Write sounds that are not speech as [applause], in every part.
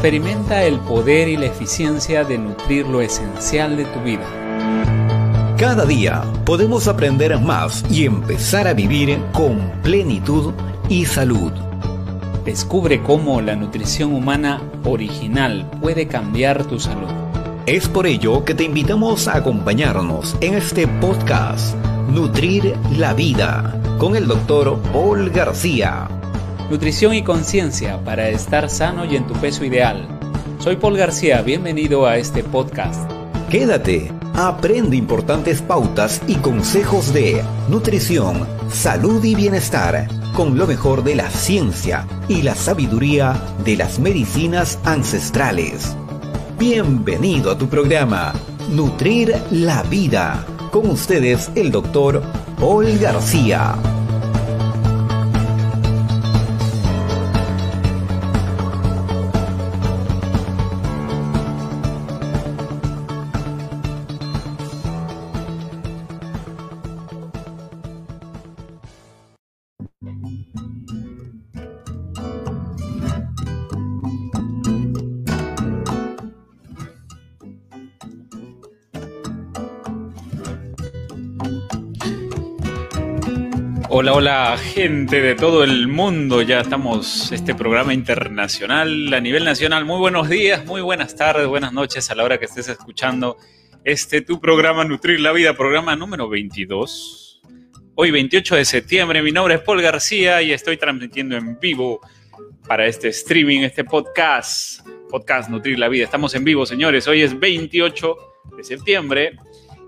Experimenta el poder y la eficiencia de nutrir lo esencial de tu vida. Cada día podemos aprender más y empezar a vivir con plenitud y salud. Descubre cómo la nutrición humana original puede cambiar tu salud. Es por ello que te invitamos a acompañarnos en este podcast Nutrir la Vida con el doctor Paul García. Nutrición y conciencia para estar sano y en tu peso ideal. Soy Paul García, bienvenido a este podcast. Quédate, aprende importantes pautas y consejos de nutrición, salud y bienestar con lo mejor de la ciencia y la sabiduría de las medicinas ancestrales. Bienvenido a tu programa, Nutrir la Vida. Con ustedes el doctor Paul García. Hola, hola, gente de todo el mundo. Ya estamos, este programa internacional a nivel nacional. Muy buenos días, muy buenas tardes, buenas noches a la hora que estés escuchando este tu programa Nutrir la Vida, programa número 22. Hoy 28 de septiembre, mi nombre es Paul García y estoy transmitiendo en vivo para este streaming, este podcast, podcast Nutrir la Vida. Estamos en vivo, señores. Hoy es 28 de septiembre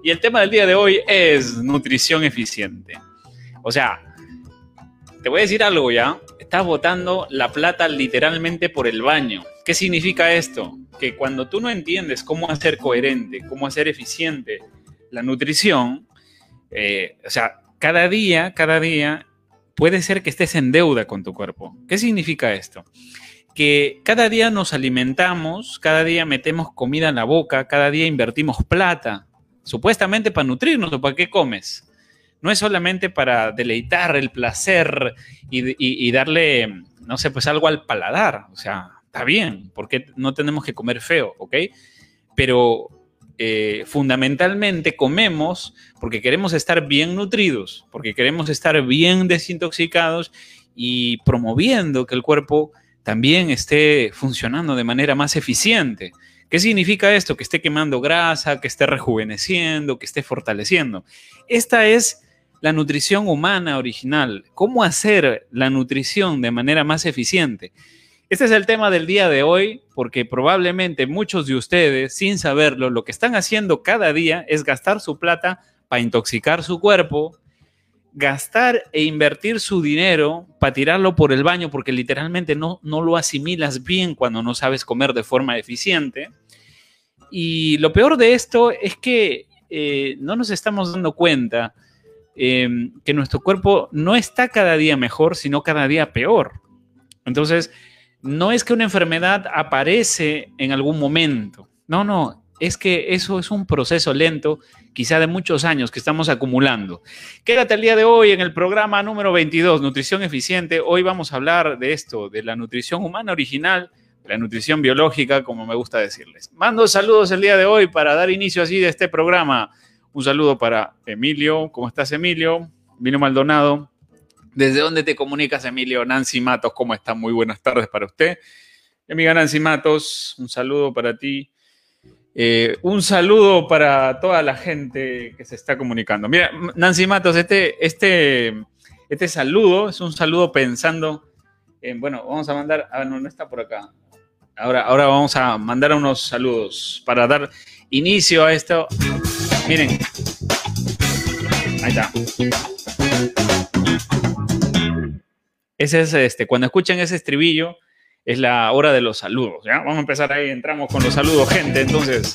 y el tema del día de hoy es nutrición eficiente. O sea, te voy a decir algo ya. Estás botando la plata literalmente por el baño. ¿Qué significa esto? Que cuando tú no entiendes cómo hacer coherente, cómo hacer eficiente la nutrición, eh, o sea, cada día, cada día puede ser que estés en deuda con tu cuerpo. ¿Qué significa esto? Que cada día nos alimentamos, cada día metemos comida en la boca, cada día invertimos plata, supuestamente para nutrirnos o para qué comes no es solamente para deleitar el placer y, darle, no sé, pues algo al paladar. O sea, está bien, porque no tenemos que comer feo, ¿ok? Pero eh, fundamentalmente comemos porque queremos estar bien nutridos, porque queremos estar bien desintoxicados y promoviendo que el cuerpo también esté funcionando de manera más eficiente. ¿Qué significa esto? Que esté quemando grasa, que esté rejuveneciendo, que esté fortaleciendo. Esta es la nutrición humana original, cómo hacer la nutrición de manera más eficiente. Este es el tema del día de hoy, porque probablemente muchos de ustedes, sin saberlo, lo que están haciendo cada día es gastar su plata para intoxicar su cuerpo, gastar e invertir su dinero para tirarlo por el baño, porque literalmente no, no lo asimilas bien cuando no sabes comer de forma eficiente. Y lo peor de esto es que eh, no nos estamos dando cuenta Em, que nuestro cuerpo no está cada día mejor, sino cada día peor. Entonces, no es que una enfermedad aparece en algún momento. No, no, es que eso es un proceso lento, quizá de muchos años que estamos acumulando. Quédate el día de hoy en el programa número 22, Nutrición Eficiente. Hoy vamos a hablar de esto, de la nutrición humana original, la nutrición biológica, como me gusta decirles. Mando saludos el día de hoy para dar inicio así de este programa. Un saludo para Emilio. ¿Cómo estás, Emilio? Emilio Maldonado. ¿Desde dónde te comunicas, Emilio? Nancy Matos, ¿cómo está? Muy buenas tardes para usted. Amiga Nancy Matos, un saludo para ti. Eh, un saludo para toda la gente que se está comunicando. Mira, Nancy Matos, este, este, este saludo es un saludo pensando en, bueno, vamos a mandar, ah, no, no está por acá. Ahora, ahora vamos a mandar unos saludos para dar inicio a esto. Miren. Ahí está. Ese es este. Cuando escuchen ese estribillo, es la hora de los saludos. Vamos a empezar ahí, entramos con los saludos, gente. Entonces,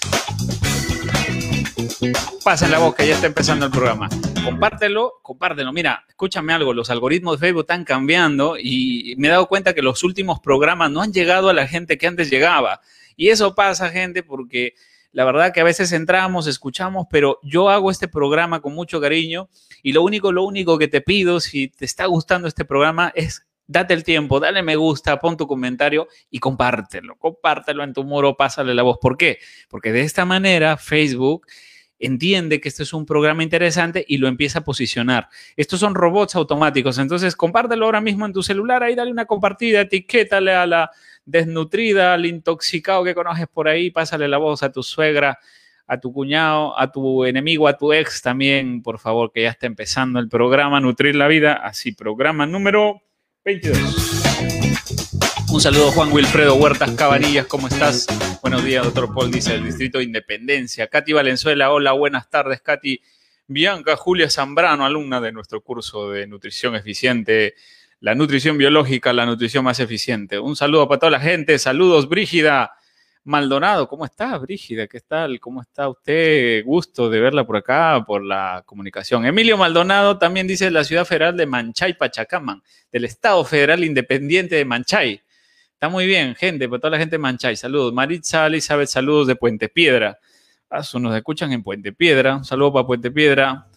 pasen la boca, ya está empezando el programa. Compártelo, compártelo. Mira, escúchame algo, los algoritmos de Facebook están cambiando y me he dado cuenta que los últimos programas no han llegado a la gente que antes llegaba. Y eso pasa, gente, porque la verdad que a veces entramos, escuchamos, pero yo hago este programa con mucho cariño y lo único, lo único que te pido, si te está gustando este programa, es date el tiempo, dale me gusta, pon tu comentario y compártelo. Compártelo en tu muro, pásale la voz. ¿Por qué? Porque de esta manera Facebook entiende que esto es un programa interesante y lo empieza a posicionar. Estos son robots automáticos, entonces compártelo ahora mismo en tu celular, ahí dale una compartida, etiquétale a la desnutrida, al intoxicado que conoces por ahí, pásale la voz a tu suegra, a tu cuñado, a tu enemigo, a tu ex también, por favor, que ya está empezando el programa Nutrir la Vida, así, programa número 22. Un saludo Juan Wilfredo Huertas Cabanillas, ¿cómo estás? Buenos días, doctor Paul, dice el Distrito de Independencia. Katy Valenzuela, hola, buenas tardes, Katy. Bianca Julia Zambrano, alumna de nuestro curso de nutrición eficiente, la nutrición biológica, la nutrición más eficiente. Un saludo para toda la gente, saludos, Brígida. Maldonado, ¿cómo estás, Brígida? ¿Qué tal? ¿Cómo está usted? Gusto de verla por acá, por la comunicación. Emilio Maldonado también dice la ciudad federal de Manchay, Pachacaman, del Estado Federal Independiente de Manchay. Está muy bien, gente, para toda la gente de Manchay. Saludos. Maritza Elizabeth, saludos de Puente Piedra. Ah, nos escuchan en Puente Piedra. Un saludo para Puente Piedra.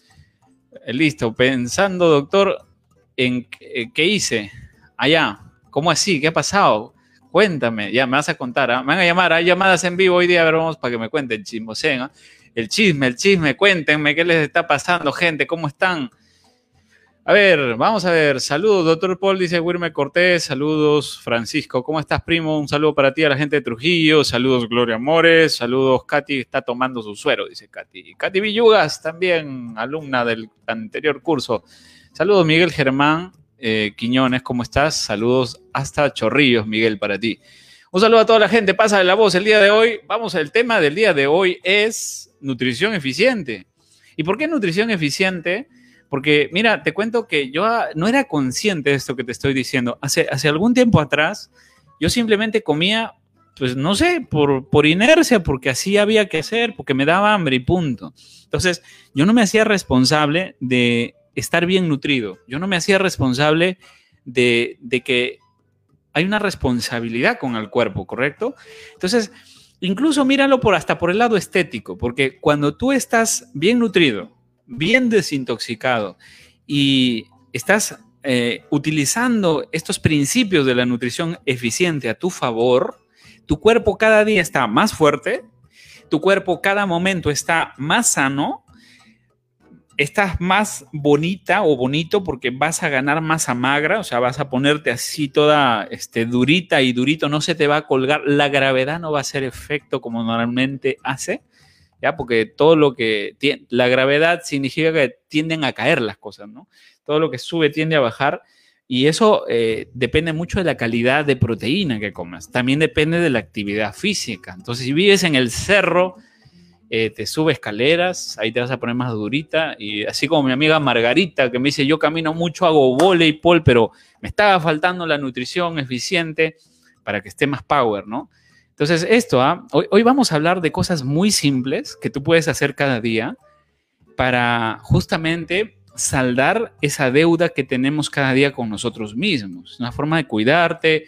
Eh, listo, pensando, doctor, en qué hice allá. ¿Cómo así? ¿Qué ha pasado? Cuéntame, ya me vas a contar, ¿ah? me van a llamar, hay llamadas en vivo hoy día, ver, vamos para que me cuenten, chismoseen, ¿ah? el chisme, el chisme, cuéntenme qué les está pasando, gente, cómo están. A ver, vamos a ver, saludos, doctor Paul, dice Wilmer Cortés, saludos, Francisco, ¿cómo estás, primo? Un saludo para ti, a la gente de Trujillo, saludos, Gloria Amores, saludos, Katy, está tomando su suero, dice Katy. Katy Villugas, también alumna del anterior curso. Saludos, Miguel Germán, eh, Quiñones, ¿cómo estás? Saludos hasta Chorrillos, Miguel, para ti. Un saludo a toda la gente, pasa la voz el día de hoy. Vamos, el tema del día de hoy es nutrición eficiente. ¿Y por qué nutrición eficiente? Porque, mira, te cuento que yo no era consciente de esto que te estoy diciendo. Hace, hace algún tiempo atrás, yo simplemente comía, pues no sé, por, por inercia, porque así había que hacer, porque me daba hambre y punto. Entonces, yo no me hacía responsable de estar bien nutrido. Yo no me hacía responsable de, que hay una responsabilidad con el cuerpo, ¿correcto? Entonces, incluso míralo por hasta por el lado estético, porque cuando tú estás bien nutrido, bien desintoxicado y estás eh, utilizando estos principios de la nutrición eficiente a tu favor, tu cuerpo cada día está más fuerte, tu cuerpo cada momento está más sano estás más bonita o bonito porque vas a ganar masa magra, o sea, vas a ponerte así toda este, durita y durito, no se te va a colgar, la gravedad no va a hacer efecto como normalmente hace, ¿ya? Porque todo lo que tiene, la gravedad significa que tienden a caer las cosas, ¿no? Todo lo que sube tiende a bajar y eso eh, depende mucho de la calidad de proteína que comas, también depende de la actividad física. Entonces, si vives en el cerro, eh, te sube escaleras, ahí te vas a poner más durita. Y así como mi amiga Margarita, que me dice, yo camino mucho, hago voleibol, pero me estaba faltando la nutrición eficiente para que esté más power, ¿no? Entonces, esto, ¿ah? hoy, hoy vamos a hablar de cosas muy simples que tú puedes hacer cada día para justamente saldar esa deuda que tenemos cada día con nosotros mismos. Una forma de cuidarte.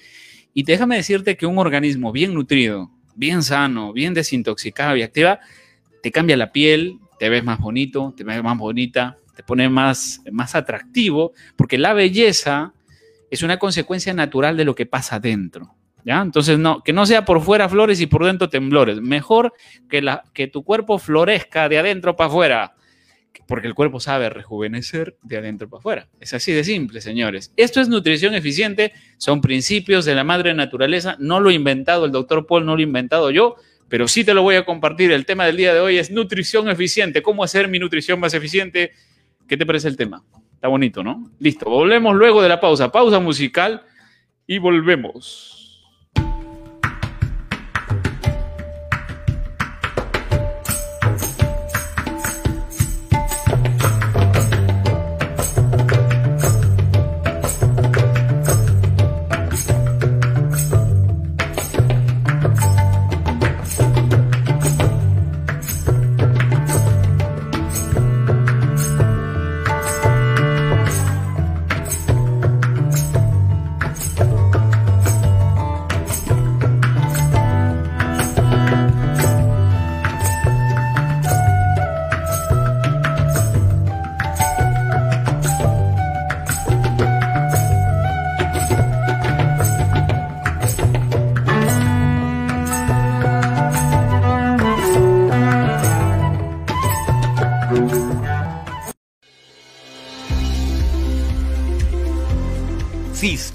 Y déjame decirte que un organismo bien nutrido, bien sano, bien desintoxicado y activa, te cambia la piel, te ves más bonito, te ves más bonita, te pone más, más atractivo, porque la belleza es una consecuencia natural de lo que pasa dentro. ¿Ya? Entonces, no, que no sea por fuera flores y por dentro temblores. Mejor que, la, que tu cuerpo florezca de adentro para afuera, porque el cuerpo sabe rejuvenecer de adentro para afuera. Es así de simple, señores. Esto es nutrición eficiente, son principios de la madre naturaleza. No lo he inventado el doctor Paul, no lo he inventado yo, pero sí te lo voy a compartir. El tema del día de hoy es nutrición eficiente. ¿Cómo hacer mi nutrición más eficiente? ¿Qué te parece el tema? Está bonito, ¿no? Listo, volvemos luego de la pausa. Pausa musical y volvemos.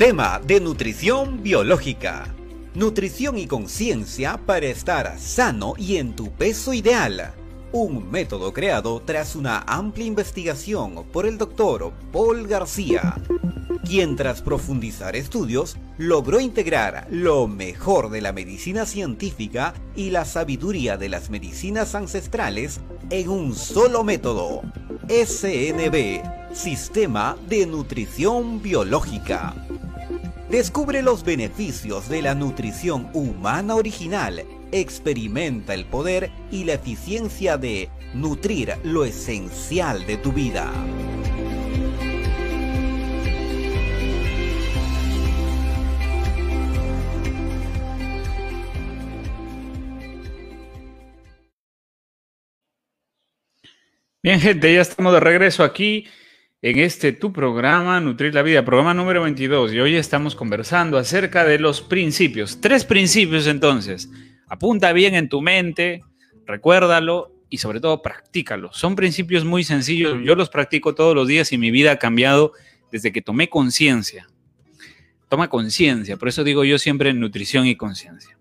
Sistema de Nutrición Biológica. Nutrición y conciencia para estar sano y en tu peso ideal. Un método creado tras una amplia investigación por el doctor Paul García, quien tras profundizar estudios logró integrar lo mejor de la medicina científica y la sabiduría de las medicinas ancestrales en un solo método. SNB, Sistema de Nutrición Biológica. Descubre los beneficios de la nutrición humana original. Experimenta el poder y la eficiencia de nutrir lo esencial de tu vida. Bien, gente, ya estamos de regreso aquí en este tu programa, Nutrir la Vida, programa número 22. Y hoy estamos conversando acerca de los principios. Tres principios entonces. Apunta bien en tu mente, recuérdalo y sobre todo practícalo. Son principios muy sencillos. Yo los practico todos los días y mi vida ha cambiado desde que tomé conciencia. Toma conciencia. Por eso digo yo siempre nutrición y conciencia.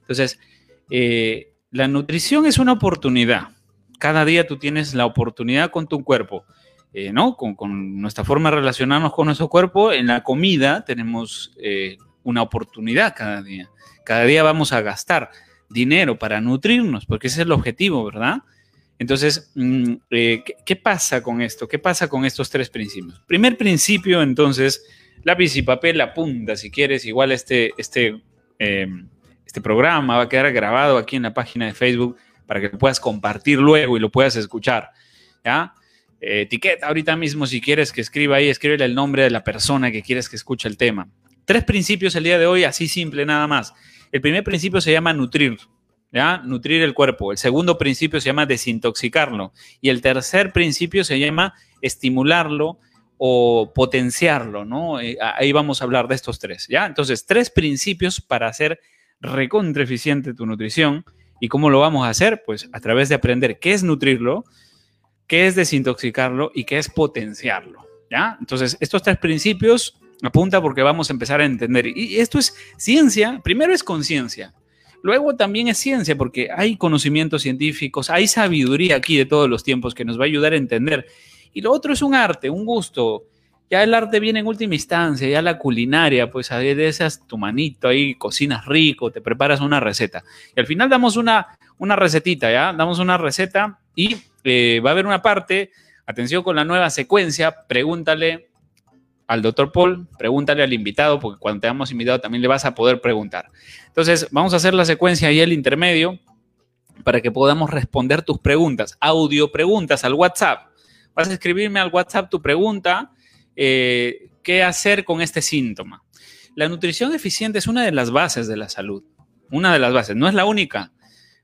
Entonces, eh, la nutrición es una oportunidad. Cada día tú tienes la oportunidad con tu cuerpo eh, ¿no? Con, nuestra forma de relacionarnos con nuestro cuerpo, en la comida tenemos eh, una oportunidad cada día. Cada día vamos a gastar dinero para nutrirnos, porque ese es el objetivo, ¿verdad? Entonces, mm, eh, ¿qué, pasa con esto? ¿Qué pasa con estos tres principios? Primer principio, entonces, lápiz y papel, apunta si quieres, igual este, este, em, este programa va a quedar grabado aquí en la página de Facebook para que lo puedas compartir luego y lo puedas escuchar, ¿ya? Eh, etiqueta ahorita mismo si quieres que escriba ahí, escríbele el nombre de la persona que quieres que escuche el tema. Tres principios el día de hoy, así simple nada más. El primer principio se llama nutrir, ¿ya? Nutrir el cuerpo. El segundo principio se llama desintoxicarlo. Y el tercer principio se llama estimularlo o potenciarlo, ¿no? Eh, ahí vamos a hablar de estos tres, ¿ya? Entonces, tres principios para hacer recontra eficiente tu nutrición. ¿Y cómo lo vamos a hacer? Pues a través de aprender qué es nutrirlo, qué es desintoxicarlo y qué es potenciarlo. ¿ya? Entonces, estos tres principios apunta porque vamos a empezar a entender. Y esto es ciencia, primero es conciencia, luego también es ciencia porque hay conocimientos científicos, hay sabiduría aquí de todos los tiempos que nos va a ayudar a entender. Y lo otro es un arte, un gusto. Ya el arte viene en última instancia, ya la culinaria, pues a veces tu manito ahí, cocinas rico, te preparas una receta. Y al final damos una, una recetita, ¿ya? Damos una receta y eh, va a haber una parte, atención con la nueva secuencia, pregúntale al doctor Paul, pregúntale al invitado, porque cuando te hemos invitado también le vas a poder preguntar. Entonces, vamos a hacer la secuencia y el intermedio para que podamos responder tus preguntas, audio preguntas al WhatsApp. Vas a escribirme al WhatsApp tu pregunta, eh, ¿qué hacer con este síntoma? La nutrición eficiente es una de las bases de la salud, una de las bases, no es la única,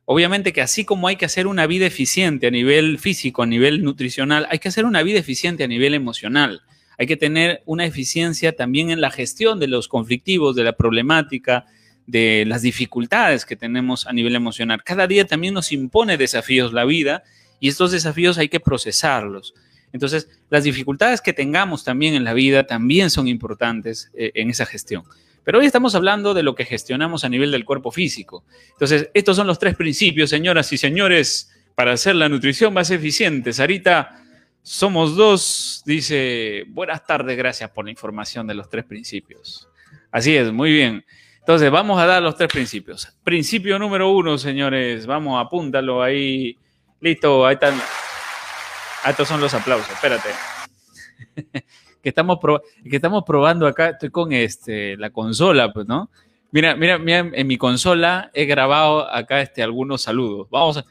Obviamente que así como hay que hacer una vida eficiente a nivel físico, a nivel nutricional, hay que hacer una vida eficiente a nivel emocional. Hay que tener una eficiencia también en la gestión de los conflictivos, de la problemática, de las dificultades que tenemos a nivel emocional. Cada día también nos impone desafíos la vida y estos desafíos hay que procesarlos. Entonces, las dificultades que tengamos también en la vida también son importantes eh, en esa gestión. Pero hoy estamos hablando de lo que gestionamos a nivel del cuerpo físico. Entonces, estos son los tres principios, señoras y señores, para hacer la nutrición más eficiente. Sarita, somos dos, dice, buenas tardes, gracias por la información de los tres principios. Así es, muy bien. Entonces, vamos a dar los tres principios. Principio número uno, señores, vamos, apúntalo ahí. Listo, ahí están. Ah, estos son los aplausos, espérate. [laughs] que estamos, que estamos probando acá, estoy con este, la consola, pues, ¿no? Mira, mira, mira, en mi consola he grabado acá este, algunos saludos. Vamos a,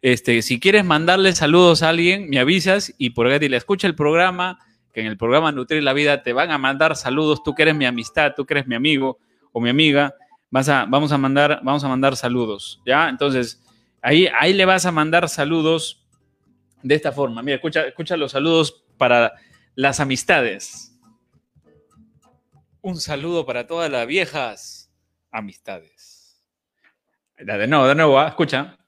este, si quieres mandarle saludos a alguien, me avisas y por ahí le escucha el programa, que en el programa Nutrir la Vida te van a mandar saludos, tú que eres mi amistad, tú que eres mi amigo o mi amiga, vas a, vamos, a mandar, vamos a mandar saludos, ¿ya? Entonces, ahí, ahí le vas a mandar saludos de esta forma. Mira, escucha, escucha los saludos para las amistades. Un saludo para todas las viejas amistades. De nuevo, de nuevo, ¿ah? escucha.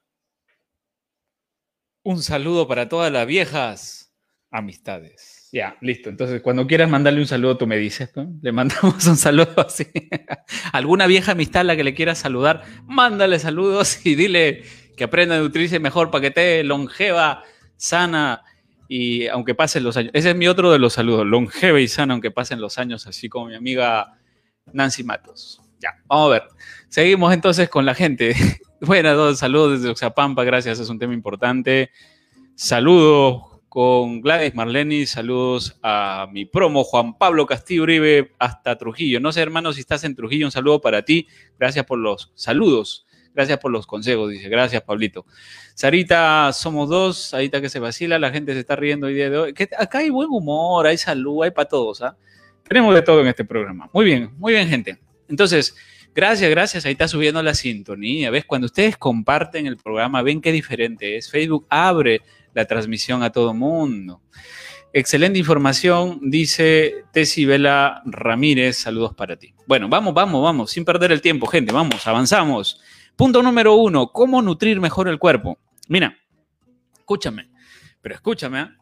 Un saludo para todas las viejas Amistades. Ya, listo. Entonces, cuando quieras mandarle un saludo, tú me dices, ¿no? Le mandamos un saludo así. [laughs] Alguna vieja amistad a la que le quieras saludar, mándale saludos y dile que aprenda a nutrirse mejor para que esté longeva, sana y aunque pasen los años. Ese es mi otro de los saludos, longeva y sana aunque pasen los años, así como mi amiga Nancy Matos. Ya, vamos a ver. Seguimos entonces con la gente. [laughs] Buenas, saludos desde Oxapampa, gracias, es un tema importante. Saludos con Gladys Marleni, saludos a mi promo Juan Pablo Castillo Uribe hasta Trujillo. No sé, hermano, si estás en Trujillo, un saludo para ti. Gracias por los saludos. Gracias por los consejos, dice. Gracias, Pablito. Sarita, somos dos. Sarita que se vacila, la gente se está riendo hoy día de hoy. Acá hay buen humor, hay salud, hay para todos. ¿ah? Tenemos de todo en este programa. Muy bien, muy bien, gente. Entonces, gracias, gracias. Ahí está subiendo la sintonía. ¿Ves? Cuando ustedes comparten el programa, ven qué diferente es. Facebook abre la transmisión a todo mundo. Excelente información, dice Tessy Vela Ramírez. Saludos para ti. Bueno, vamos, vamos, vamos, sin perder el tiempo, gente. Vamos, avanzamos. Punto número uno, ¿cómo nutrir mejor el cuerpo? Mira, escúchame, pero escúchame. ¿ah?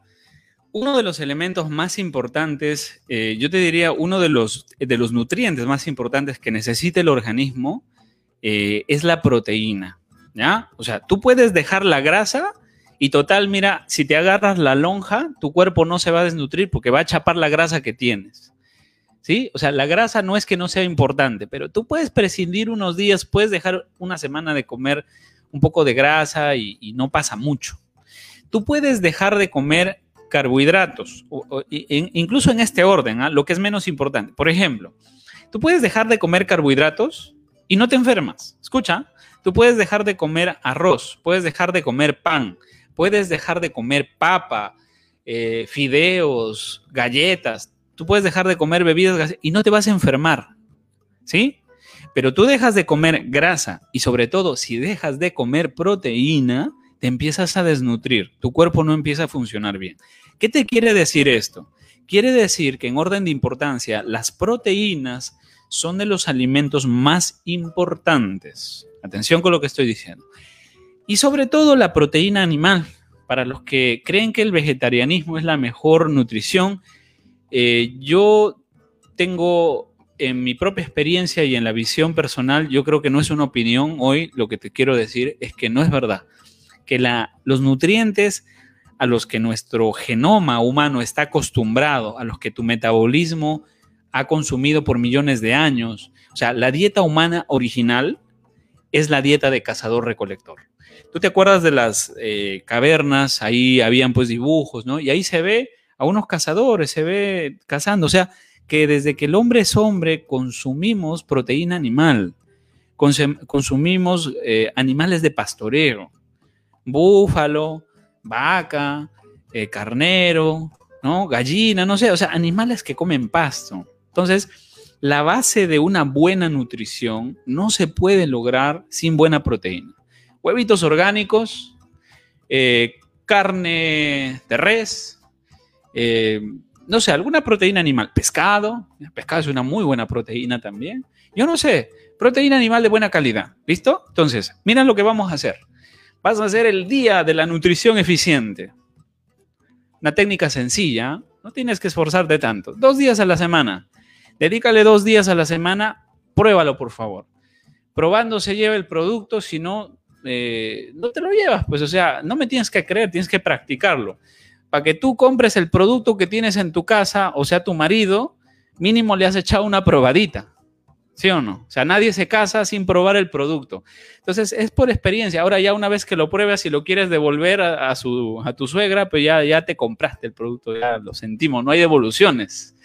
Uno de los elementos más importantes, eh, yo te diría, uno de los, de los nutrientes más importantes que necesita el organismo eh, es la proteína. ¿Ya? O sea, tú puedes dejar la grasa y total, mira, si te agarras la lonja, tu cuerpo no se va a desnutrir porque va a chapar la grasa que tienes. ¿Sí? O sea, la grasa no es que no sea importante, pero tú puedes prescindir unos días, puedes dejar una semana de comer un poco de grasa y, no pasa mucho. Tú puedes dejar de comer carbohidratos, incluso en este orden, ¿ah? lo que es menos importante. Por ejemplo, tú puedes dejar de comer carbohidratos y no te enfermas. Escucha, tú puedes dejar de comer arroz, puedes dejar de comer pan, puedes dejar de comer papa, eh, fideos, galletas, Tú puedes dejar de comer bebidas y no te vas a enfermar, ¿sí? Pero tú dejas de comer grasa y sobre todo si dejas de comer proteína, te empiezas a desnutrir, tu cuerpo no empieza a funcionar bien. ¿Qué te quiere decir esto? Quiere decir que en orden de importancia, las proteínas son de los alimentos más importantes. Atención con lo que estoy diciendo. Y sobre todo la proteína animal. Para los que creen que el vegetarianismo es la mejor nutrición, eh, yo tengo en mi propia experiencia y en la visión personal, yo creo que no es una opinión hoy, lo que te quiero decir es que no es verdad, que los nutrientes a los que nuestro genoma humano está acostumbrado, a los que tu metabolismo ha consumido por millones de años, o sea, la dieta humana original es la dieta de cazador-recolector. ¿Tú te acuerdas de las eh, cavernas? Ahí habían pues dibujos, ¿no? Y ahí se ve a unos cazadores, se ve cazando. O sea, que desde que el hombre es hombre consumimos proteína animal, consumimos eh, animales de pastoreo, búfalo, vaca, eh, carnero, ¿no? gallina, no sé, o sea, animales que comen pasto. Entonces, la base de una buena nutrición no se puede lograr sin buena proteína. Huevitos orgánicos, eh, carne de res, eh, no sé, alguna proteína animal, pescado, pescado es una muy buena proteína también. Yo no sé, proteína animal de buena calidad, ¿listo? Entonces, mira lo que vamos a hacer. Vas a hacer el día de la nutrición eficiente. Una técnica sencilla, no tienes que esforzarte tanto. Dos días a la semana. Dedícale dos días a la semana, pruébalo por favor. Probando se lleva el producto, si no, eh, no te lo llevas. Pues o sea, no me tienes que creer, tienes que practicarlo para que tú compres el producto que tienes en tu casa, o sea, tu marido, mínimo le has echado una probadita. ¿Sí o no? O sea, nadie se casa sin probar el producto. Entonces, es por experiencia. Ahora ya una vez que lo pruebas y lo quieres devolver a, su, a tu suegra, pues ya, ya te compraste el producto, ya lo sentimos, no hay devoluciones.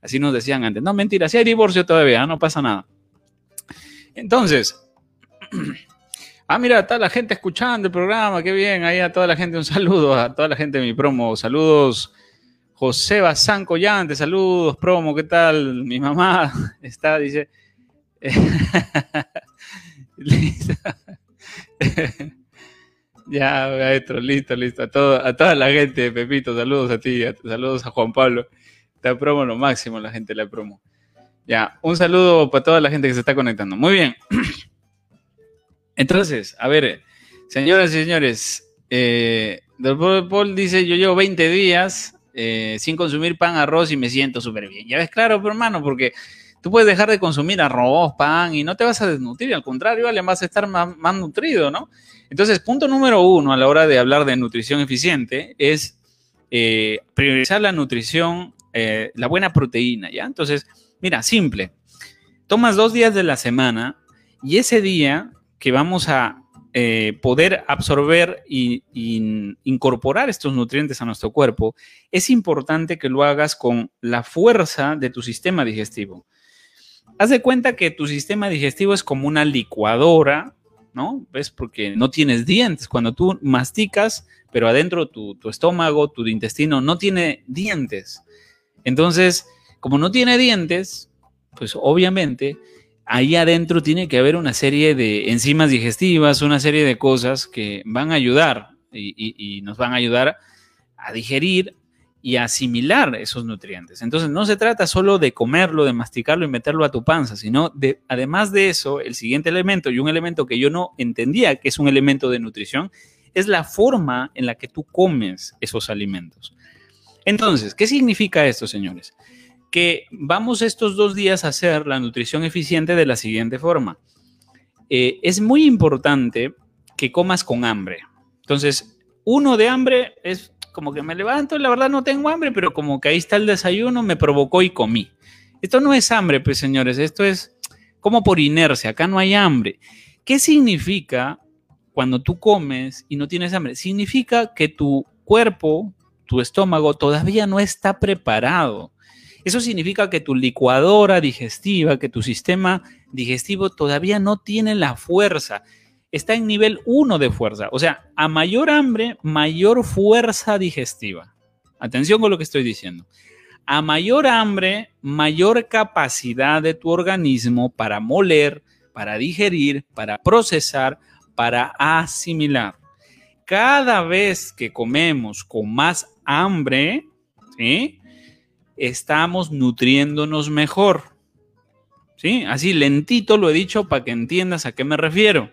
Así nos decían antes. No, mentira, si hay divorcio todavía, no pasa nada. Entonces, [clears throat] Ah, mira, está la gente escuchando el programa, qué bien. Ahí a toda la gente un saludo, a toda la gente de mi promo. Saludos, José Bazán Collante, saludos, promo, ¿qué tal? Mi mamá [laughs] está, dice. [laughs] [laughs] ya, maestro, listo, listo. A, todo, a toda la gente, Pepito, saludos a ti, saludos a Juan Pablo. Está promo lo máximo, la gente la promo. Ya, un saludo para toda la gente que se está conectando. Muy bien. [clears throat] Entonces, a ver, señoras y señores, eh, Paul dice, yo llevo 20 días eh, sin consumir pan, arroz y me siento súper bien. Ya ves, claro, pero hermano, porque tú puedes dejar de consumir arroz, pan y no te vas a desnutrir, al contrario, le vas a estar más, más nutrido, ¿no? Entonces, punto número uno a la hora de hablar de nutrición eficiente es eh, priorizar la nutrición, eh, la buena proteína, ¿ya? Entonces, mira, simple. Tomas dos días de la semana y ese día que vamos a eh, poder absorber e incorporar estos nutrientes a nuestro cuerpo, es importante que lo hagas con la fuerza de tu sistema digestivo. Haz de cuenta que tu sistema digestivo es como una licuadora, ¿no? ¿Ves? Porque no tienes dientes. Cuando tú masticas, pero adentro tu, tu estómago, tu intestino no tiene dientes. Entonces, como no tiene dientes, pues obviamente ahí adentro tiene que haber una serie de enzimas digestivas, una serie de cosas que van a ayudar y, nos van a ayudar a digerir y asimilar esos nutrientes. Entonces no se trata solo de comerlo, de masticarlo y meterlo a tu panza, sino de, además de eso, el siguiente elemento y un elemento que yo no entendía que es un elemento de nutrición, es la forma en la que tú comes esos alimentos. Entonces, ¿qué significa esto, señores? Que vamos estos dos días a hacer la nutrición eficiente de la siguiente forma. Eh, es muy importante que comas con hambre. Entonces, uno de hambre es como que me levanto, la verdad no tengo hambre, pero como que ahí está el desayuno, me provocó y comí. Esto no es hambre, pues señores, esto es como por inercia, acá no hay hambre. ¿Qué significa cuando tú comes y no tienes hambre? Significa que tu cuerpo, tu estómago todavía no está preparado. Eso significa que tu licuadora digestiva, que tu sistema digestivo todavía no tiene la fuerza. Está en nivel 1 de fuerza. O sea, a mayor hambre, mayor fuerza digestiva. Atención con lo que estoy diciendo. A mayor hambre, mayor capacidad de tu organismo para moler, para digerir, para procesar, para asimilar. Cada vez que comemos con más hambre, ¿sí? Estamos nutriéndonos mejor. ¿Sí? Así lentito lo he dicho para que entiendas a qué me refiero.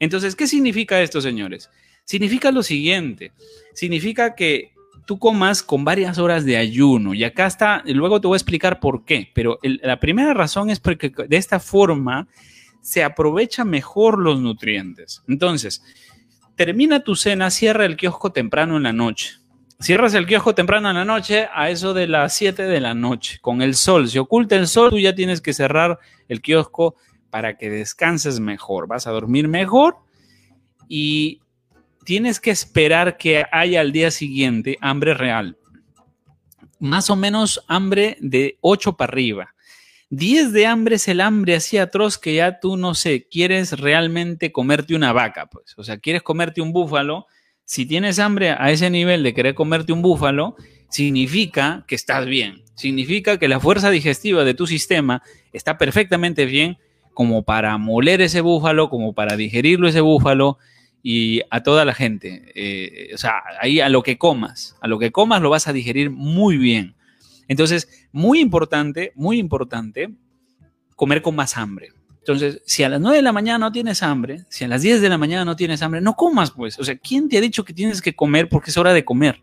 Entonces, ¿qué significa esto, señores? Significa lo siguiente. Significa que tú comas con varias horas de ayuno. Y acá está, luego te voy a explicar por qué. Pero la primera razón es porque de esta forma se aprovecha mejor los nutrientes. Entonces, termina tu cena, cierra el kiosco temprano en la noche. Cierras el kiosco temprano en la noche a eso de las 7 de la noche, con el sol. Si oculta el sol, tú ya tienes que cerrar el kiosco para que descanses mejor. Vas a dormir mejor y tienes que esperar que haya al día siguiente hambre real. Más o menos hambre de 8 para arriba. 10 de hambre es el hambre así atroz que ya tú, no sé, quieres realmente comerte una vaca, pues. O sea, quieres comerte un búfalo si tienes hambre a ese nivel de querer comerte un búfalo, significa que estás bien. Significa que la fuerza digestiva de tu sistema está perfectamente bien como para moler ese búfalo, como para digerirlo ese búfalo y a toda la gente. Eh, o sea, ahí a lo que comas, a lo que comas lo vas a digerir muy bien. Entonces, muy importante, muy importante, comer con más hambre. Entonces, si a las 9 de la mañana no tienes hambre, si a las 10 de la mañana no tienes hambre, no comas, pues. O sea, ¿quién te ha dicho que tienes que comer porque es hora de comer?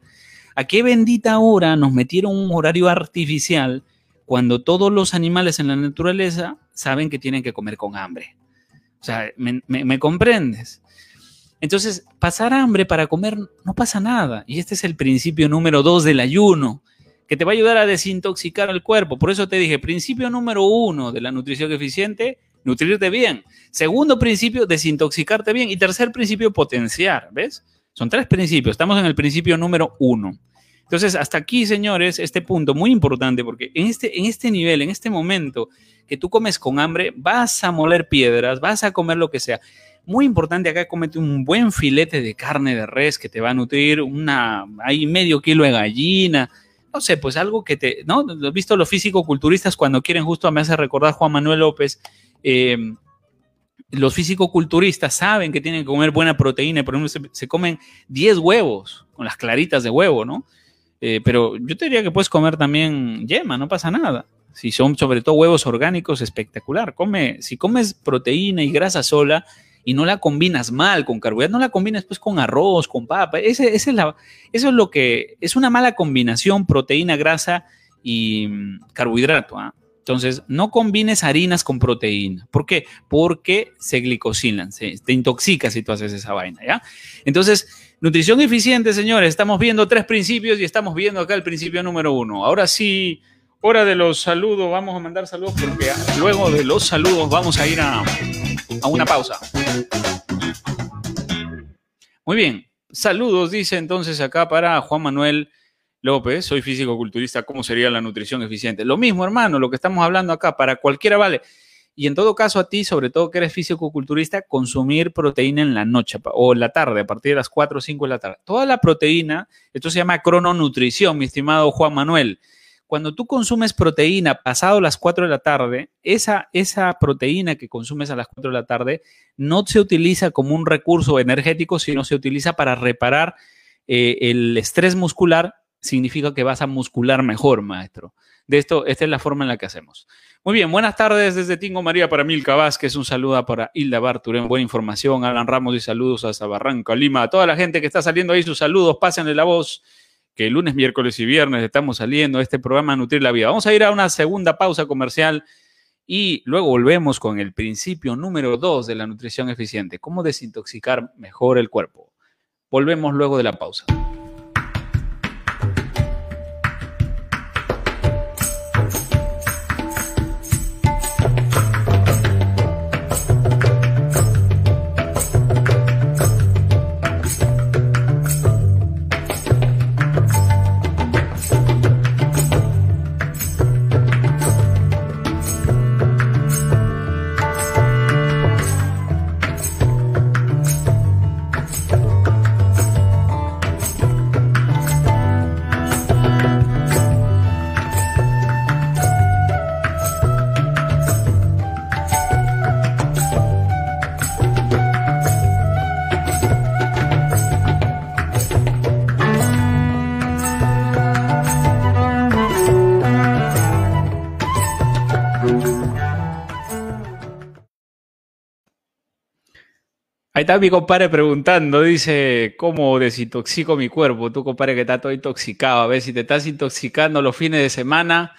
¿A qué bendita hora nos metieron un horario artificial cuando todos los animales en la naturaleza saben que tienen que comer con hambre? O sea, ¿me, comprendes? Entonces, pasar hambre para comer no pasa nada. Y este es el principio número dos del ayuno, que te va a ayudar a desintoxicar el cuerpo. Por eso te dije, principio número uno de la nutrición eficiente, nutrirte bien. Segundo principio, desintoxicarte bien. Y tercer principio, potenciar. ¿Ves? Son tres principios. Estamos en el principio número uno. Entonces, hasta aquí, señores, este punto muy importante, porque en este, en este nivel, en este momento que tú comes con hambre, vas a moler piedras, vas a comer lo que sea. Muy importante acá, comete un buen filete de carne de res que te va a nutrir, una, hay medio kilo de gallina, no sé, pues algo que te, ¿no? He visto los físico-culturistas cuando quieren, justo me hace recordar Juan Manuel López, eh, los físico-culturistas saben que tienen que comer buena proteína, por ejemplo, se, comen 10 huevos con las claritas de huevo, ¿no? Eh, pero yo te diría que puedes comer también yema, no pasa nada. Si son sobre todo huevos orgánicos, espectacular. Come, si comes proteína y grasa sola, y no la combinas mal con carbohidratos, no la combinas pues con arroz, con papa. Ese, es la, eso es lo que es una mala combinación proteína, grasa y mm, carbohidrato. ¿ah? Entonces, no combines harinas con proteína. ¿Por qué? Porque se glicosilan, se, te intoxica si tú haces esa vaina, ¿ya? Entonces, nutrición eficiente, señores, estamos viendo tres principios y estamos viendo acá el principio número uno. Ahora sí, hora de los saludos, vamos a mandar saludos porque luego de los saludos vamos a ir a, a una pausa. Muy bien, saludos, dice entonces acá para Juan Manuel. López, soy físico-culturista, ¿cómo sería la nutrición eficiente? Lo mismo, hermano, lo que estamos hablando acá, para cualquiera vale. Y en todo caso, a ti, sobre todo que eres físico-culturista, consumir proteína en la noche o en la tarde, a partir de las 4 o 5 de la tarde. Toda la proteína, esto se llama crononutrición, mi estimado Juan Manuel. Cuando tú consumes proteína pasado las 4 de la tarde, esa, esa proteína que consumes a las 4 de la tarde no se utiliza como un recurso energético, sino se utiliza para reparar eh, el estrés muscular significa que vas a muscular mejor, maestro. De esto, esta es la forma en la que hacemos. Muy bien, buenas tardes desde Tingo María para Milka Vázquez. Un saludo para Hilda Barturén, buena información. Alan Ramos y saludos hasta Barranca, Lima. A toda la gente que está saliendo ahí, sus saludos, pásenle la voz. Que lunes, miércoles y viernes estamos saliendo este programa Nutrir la Vida. Vamos a ir a una segunda pausa comercial y luego volvemos con el principio número dos de la nutrición eficiente: cómo desintoxicar mejor el cuerpo. Volvemos luego de la pausa. Está mi compadre preguntando, dice, ¿cómo desintoxico mi cuerpo? Tú, compadre, que está todo intoxicado. A ver, si te estás intoxicando los fines de semana,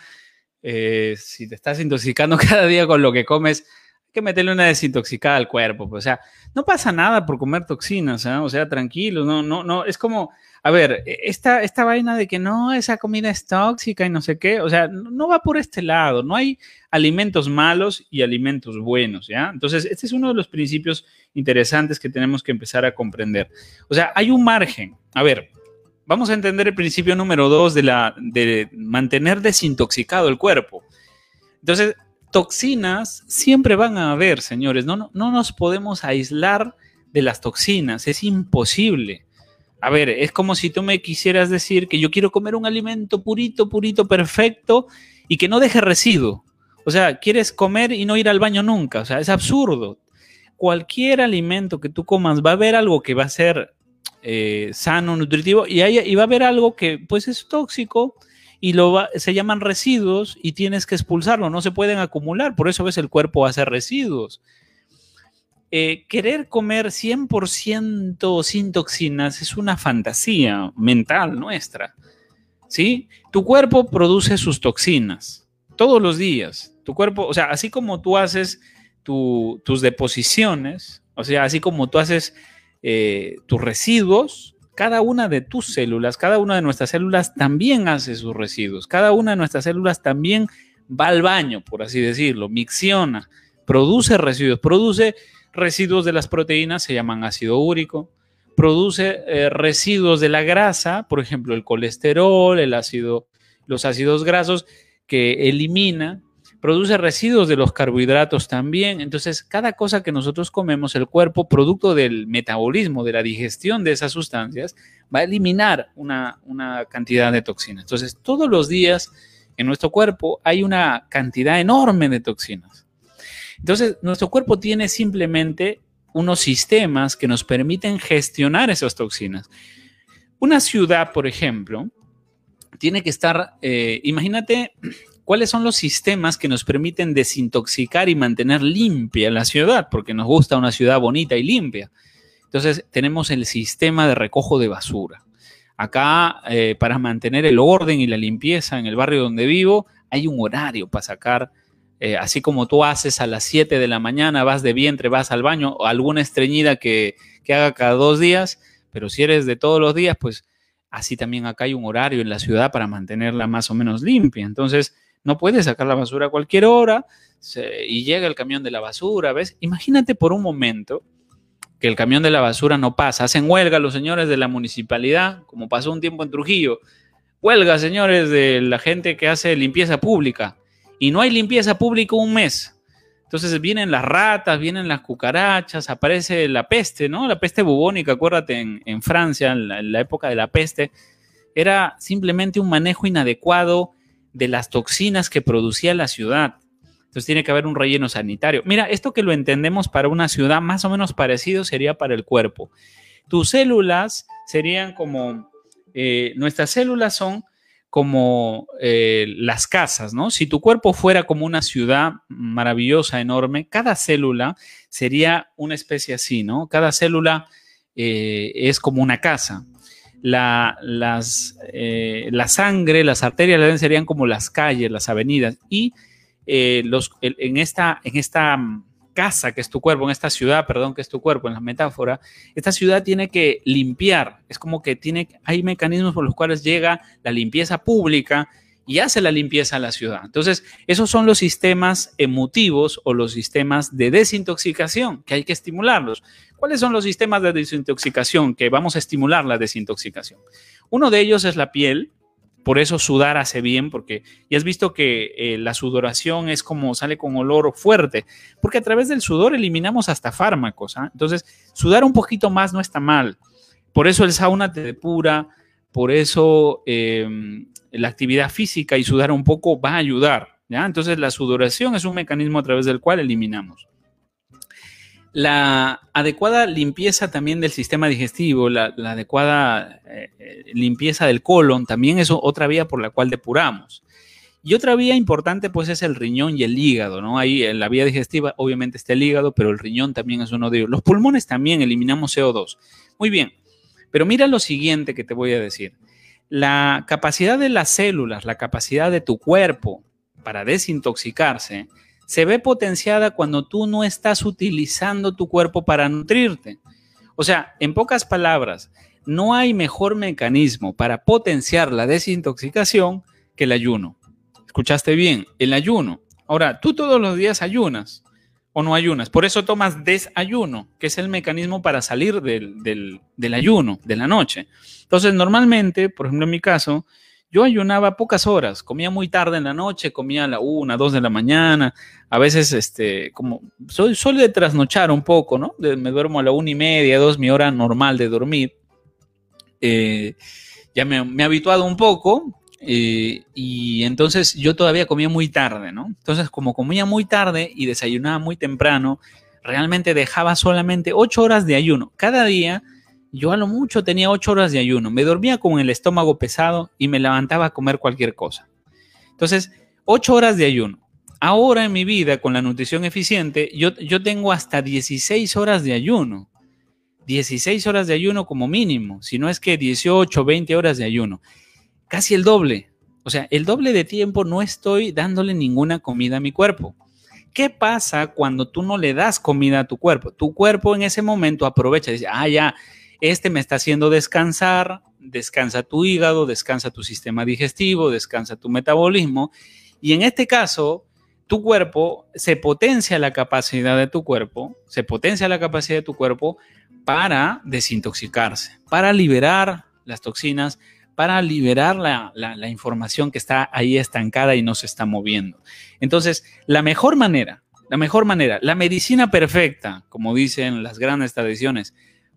eh, si te estás intoxicando [laughs] cada día con lo que comes, hay que meterle una desintoxicada al cuerpo. Pues, o sea, no pasa nada por comer toxinas, ¿eh? o sea, tranquilo, no, no, no, es como, a ver, e, esta, esta vaina de que no, esa comida es tóxica y no sé qué, o sea, no va por este lado, no hay alimentos malos y alimentos buenos, ¿ya? Entonces, este es uno de los principios interesantes que tenemos que empezar a comprender. O sea, hay un margen. A ver, vamos a entender el principio número dos de, la, de mantener desintoxicado el cuerpo. Entonces, toxinas siempre van a haber, señores, no, no, no nos podemos aislar de las toxinas, es imposible. A ver, es como si tú me quisieras decir que yo quiero comer un alimento purito, purito, perfecto y que no deje residuo. O sea, quieres comer y no ir al baño nunca. O sea, es absurdo. Cualquier alimento que tú comas va a haber algo que va a ser eh, sano, nutritivo y, y, va a haber algo que pues es tóxico y lo se llaman residuos y tienes que expulsarlo. No se pueden acumular. Por eso ves el cuerpo hace residuos. Eh, querer comer 100% sin toxinas es una fantasía mental nuestra. ¿Sí? Tu cuerpo produce sus toxinas todos los días. Tu cuerpo, o sea, así como tú haces tus deposiciones, o sea, así como tú haces eh, tus residuos, cada una de tus células, cada una de nuestras células también hace sus residuos. Cada una de nuestras células también va al baño, por así decirlo, micciona, produce residuos, produce residuos de las proteínas se llaman ácido úrico, produce eh, residuos de la grasa, por ejemplo, el colesterol, el ácido, los ácidos grasos que elimina, produce residuos de los carbohidratos también. Entonces, cada cosa que nosotros comemos, el cuerpo, producto del metabolismo, de la digestión de esas sustancias, va a eliminar una, una cantidad de toxinas. Entonces, todos los días en nuestro cuerpo hay una cantidad enorme de toxinas. Entonces, nuestro cuerpo tiene simplemente unos sistemas que nos permiten gestionar esas toxinas. Una ciudad, por ejemplo, tiene que estar, eh, imagínate cuáles son los sistemas que nos permiten desintoxicar y mantener limpia la ciudad, porque nos gusta una ciudad bonita y limpia. Entonces tenemos el sistema de recojo de basura. Acá, eh, para mantener el orden y la limpieza en el barrio donde vivo, hay un horario para sacar, eh, así como tú haces a las 7 de la mañana, vas de vientre, vas al baño, o alguna estreñida que, que haga cada dos días, pero si eres de todos los días, pues así también acá hay un horario en la ciudad para mantenerla más o menos limpia. Entonces, no puedes sacar la basura a cualquier hora y llega el camión de la basura, ¿ves? Imagínate por un momento que el camión de la basura no pasa. Hacen huelga los señores de la municipalidad, como pasó un tiempo en Trujillo. Huelga, señores, de la gente que hace limpieza pública. Y no hay limpieza pública un mes. Entonces vienen las ratas, vienen las cucarachas, aparece la peste, ¿no? La peste bubónica, acuérdate, en, Francia, en la, época de la peste, era simplemente un manejo inadecuado de las toxinas que producía la ciudad. Entonces tiene que haber un relleno sanitario. Mira, esto que lo entendemos para una ciudad más o menos parecido sería para el cuerpo. Tus células serían como, eh, nuestras células son como eh, las casas, ¿no? Si tu cuerpo fuera como una ciudad maravillosa, enorme, cada célula sería una especie así, ¿no? Cada célula eh, es como una casa. La, las, eh, la sangre, las arterias serían como las calles, las avenidas. Y los, en, esta, en esta casa que es tu cuerpo, en esta ciudad, perdón, que es tu cuerpo, en la metáfora, esta ciudad tiene que limpiar. Es como que tiene, hay mecanismos por los cuales llega la limpieza pública y hace la limpieza a la ciudad. Entonces, esos son los sistemas emotivos o los sistemas de desintoxicación que hay que estimularlos. ¿Cuáles son los sistemas de desintoxicación que vamos a estimular la desintoxicación? Uno de ellos es la piel, por eso sudar hace bien, porque ya has visto que eh, la sudoración es como sale con olor fuerte, porque a través del sudor eliminamos hasta fármacos. ¿ah? Entonces, sudar un poquito más no está mal. Por eso el sauna te depura, por eso em, la actividad física y sudar un poco va a ayudar. ¿ya? Entonces, la sudoración es un mecanismo a través del cual eliminamos. La adecuada limpieza también del sistema digestivo, la, adecuada eh, eh, limpieza del colon, también es otra vía por la cual depuramos. Y otra vía importante pues es el riñón y el hígado, ¿no? Ahí en la vía digestiva obviamente está el hígado, pero el riñón también es uno de ellos. Los pulmones también eliminamos CO2. Muy bien, pero mira lo siguiente que te voy a decir. La capacidad de las células, la capacidad de tu cuerpo para desintoxicarse, se ve potenciada cuando tú no estás utilizando tu cuerpo para nutrirte. O sea, en pocas palabras, no hay mejor mecanismo para potenciar la desintoxicación que el ayuno. ¿Escuchaste bien? El ayuno. Ahora, tú todos los días ayunas o no ayunas. Por eso tomas desayuno, que es el mecanismo para salir del, del ayuno, de la noche. Entonces, normalmente, por ejemplo, en mi caso, yo ayunaba pocas horas, comía muy tarde en la noche, comía a la una, dos de la mañana, a veces, este, como, soy, de trasnochar un poco, ¿no? me duermo a la una y media, dos, mi hora normal de dormir. Eh, ya me, he habituado un poco eh, y entonces yo todavía comía muy tarde, ¿no? Entonces, como comía muy tarde y desayunaba muy temprano, realmente dejaba solamente ocho horas de ayuno. Cada día yo a lo mucho tenía ocho horas de ayuno, me dormía con el estómago pesado y me levantaba a comer cualquier cosa. Entonces, ocho horas de ayuno. Ahora en mi vida, con la nutrición eficiente, yo, yo tengo hasta 16 horas de ayuno. 16 horas de ayuno como mínimo, si no es que 18, 20 horas de ayuno. Casi el doble. O sea, el doble de tiempo no estoy dándole ninguna comida a mi cuerpo. ¿Qué pasa cuando tú no le das comida a tu cuerpo? Tu cuerpo en ese momento aprovecha y dice, ah, ya, este me está haciendo descansar, descansa tu hígado, descansa tu sistema digestivo, descansa tu metabolismo. Y en este caso, tu cuerpo se potencia la capacidad de tu cuerpo, se potencia la capacidad de tu cuerpo para desintoxicarse, para liberar las toxinas, para liberar la, la, información que está ahí estancada y no se está moviendo. Entonces, la mejor manera, la mejor manera, la medicina perfecta, como dicen las grandes tradiciones,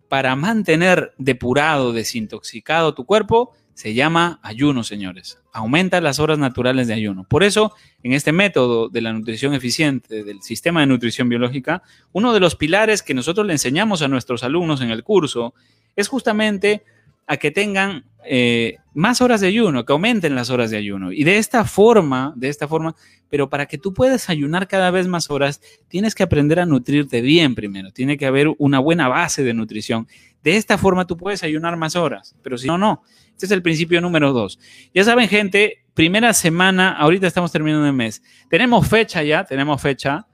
para mantener depurado, desintoxicado tu cuerpo, se llama ayuno, señores. Aumenta las horas naturales de ayuno. Por eso, en este método de la nutrición eficiente, del sistema de nutrición biológica, uno de los pilares que nosotros le enseñamos a nuestros alumnos en el curso es justamente a que tengan eh, más horas de ayuno, que aumenten las horas de ayuno. Y de esta forma, de esta forma, pero para que tú puedas ayunar cada vez más horas, tienes que aprender a nutrirte bien primero. Tiene que haber una buena base de nutrición. De esta forma tú puedes ayunar más horas, pero si no, no. Este es el principio número dos. Ya saben, gente, primera semana, ahorita estamos terminando el mes. Tenemos fecha ya, tenemos fecha.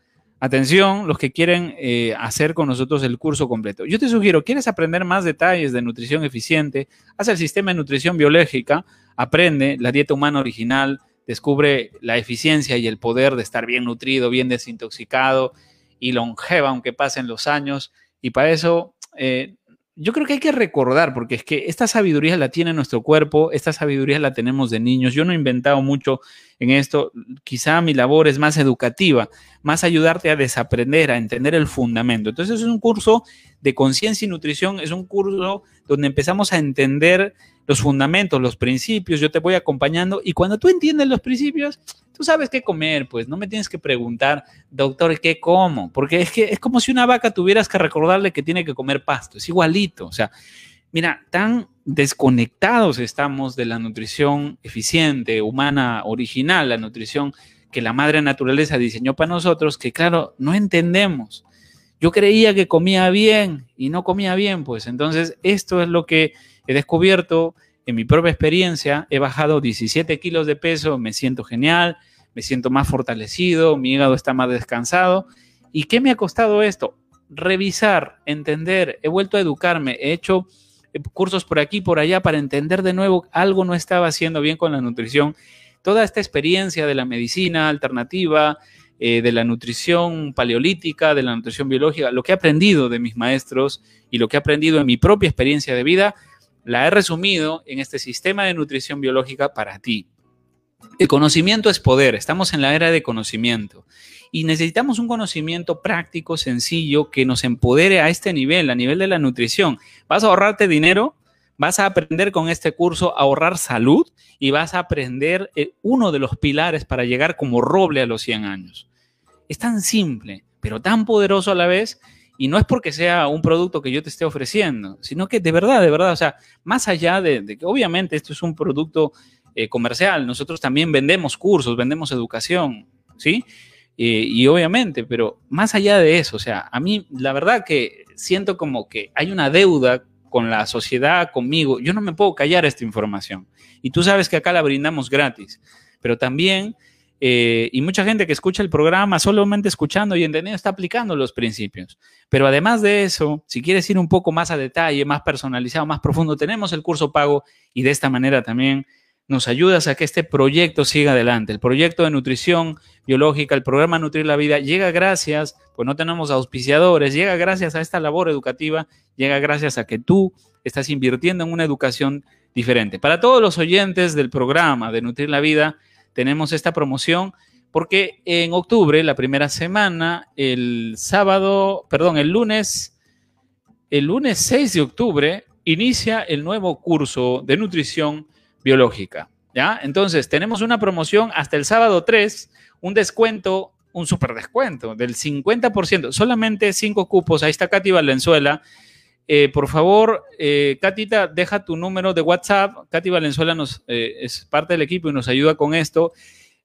Atención, los que quieren eh, hacer con nosotros el curso completo. Yo te sugiero, ¿quieres aprender más detalles de nutrición eficiente? Haz el sistema de nutrición biológica, aprende la dieta humana original, descubre la eficiencia y el poder de estar bien nutrido, bien desintoxicado y longeva, aunque pasen los años. Y para eso, eh, yo creo que hay que recordar, porque es que esta sabiduría la tiene nuestro cuerpo, esta sabiduría la tenemos de niños. Yo no he inventado mucho en esto, quizá mi labor es más educativa, más ayudarte a desaprender, a entender el fundamento. Entonces es un curso de conciencia y nutrición, es un curso donde empezamos a entender los fundamentos, los principios, yo te voy acompañando y cuando tú entiendes los principios, tú sabes qué comer, pues no me tienes que preguntar, doctor, ¿qué como? Porque es que es como si una vaca tuvieras que recordarle que tiene que comer pasto, es igualito, o sea, mira, tan desconectados estamos de la nutrición eficiente, humana, original, la nutrición que la madre naturaleza diseñó para nosotros, que claro, no entendemos. Yo creía que comía bien y no comía bien, pues entonces esto es lo que he descubierto en mi propia experiencia, he bajado 17 kilos de peso, me siento genial, me siento más fortalecido, mi hígado está más descansado. ¿Y qué me ha costado esto? Revisar, entender, he vuelto a educarme, he hecho eh, cursos por aquí, por allá para entender de nuevo algo no estaba haciendo bien con la nutrición. Toda esta experiencia de la medicina alternativa, eh, de la nutrición paleolítica, de la nutrición biológica, lo que he aprendido de mis maestros y lo que he aprendido en mi propia experiencia de vida, la he resumido en este sistema de nutrición biológica para ti. El conocimiento es poder, estamos en la era de conocimiento y necesitamos un conocimiento práctico, sencillo, que nos empodere a este nivel, a nivel de la nutrición. Vas a ahorrarte dinero, vas a aprender con este curso a ahorrar salud y vas a aprender eh, uno de los pilares para llegar como roble a los 100 años. Es tan simple, pero tan poderoso a la vez y no es porque sea un producto que yo te esté ofreciendo, sino que de verdad, de verdad, o sea, más allá de, que obviamente esto es un producto eh, comercial, nosotros también vendemos cursos, vendemos educación, ¿sí? Eh, y obviamente, pero más allá de eso, o sea, a mí la verdad que siento como que hay una deuda con la sociedad, conmigo, yo no me puedo callar esta información. Y tú sabes que acá la brindamos gratis, pero también eh, y mucha gente que escucha el programa solamente escuchando y entendiendo está aplicando los principios. Pero además de eso, si quieres ir un poco más a detalle, más personalizado, más profundo, tenemos el curso pago y de esta manera también nos ayudas a que este proyecto siga adelante. El proyecto de nutrición biológica, el programa Nutrir la Vida, llega gracias, pues no tenemos auspiciadores, llega gracias a esta labor educativa, llega gracias a que tú estás invirtiendo en una educación diferente. Para todos los oyentes del programa de Nutrir la Vida, tenemos esta promoción porque en octubre, la primera semana, el sábado, perdón, el lunes, el lunes 6 de octubre, inicia el nuevo curso de nutrición biológica. ¿Ya? Entonces, tenemos una promoción hasta el sábado 3, un descuento, un super descuento del 50%, solamente 5 cupos. Ahí está Katy Valenzuela. Eh, por favor, eh, Katita, deja tu número de WhatsApp. Katy Valenzuela nos, eh, es parte del equipo y nos ayuda con esto.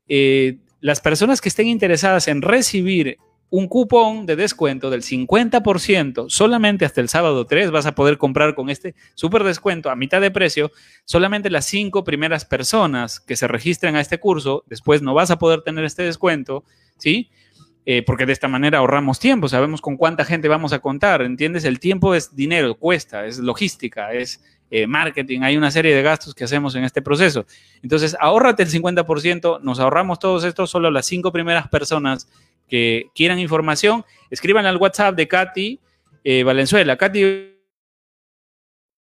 Eh, las personas que estén interesadas en recibir un cupón de descuento del 50% solamente hasta el sábado 3 vas a poder comprar con este super descuento a mitad de precio solamente las cinco primeras personas que se registren a este curso después no vas a poder tener este descuento ¿sí? Eh, porque de esta manera ahorramos tiempo, sabemos con cuánta gente vamos a contar, ¿entiendes? El tiempo es dinero, cuesta, es logística, es eh, marketing, hay una serie de gastos que hacemos en este proceso. Entonces, ahórrate el 50%, nos ahorramos todos estos, solo las cinco primeras personas que quieran información, escriban al WhatsApp de Katy eh, Valenzuela. Katy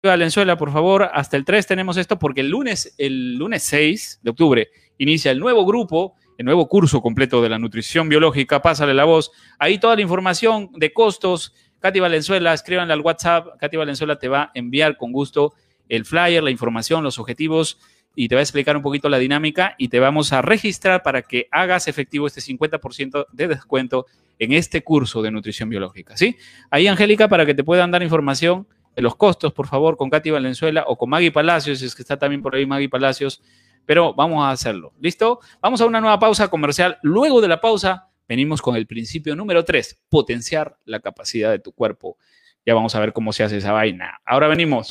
Valenzuela, por favor, hasta el 3 tenemos esto porque el lunes, el lunes 6 de octubre inicia el nuevo grupo el nuevo curso completo de la nutrición biológica, pásale la voz. Ahí toda la información de costos. Katy Valenzuela, escríbanle al WhatsApp. Katy Valenzuela te va a enviar con gusto el flyer, la información, los objetivos y te va a explicar un poquito la dinámica y te vamos a registrar para que hagas efectivo este 50% de descuento en este curso de nutrición biológica, ¿sí? Ahí, Angélica, para que te puedan dar información, de los costos, por favor, con Katy Valenzuela o con Maggie Palacios, si es que está también por ahí Maggie Palacios, pero vamos a hacerlo. ¿Listo? Vamos a una nueva pausa comercial. Luego de la pausa, venimos con el principio número 3, potenciar la capacidad de tu cuerpo. Ya vamos a ver cómo se hace esa vaina. Ahora venimos.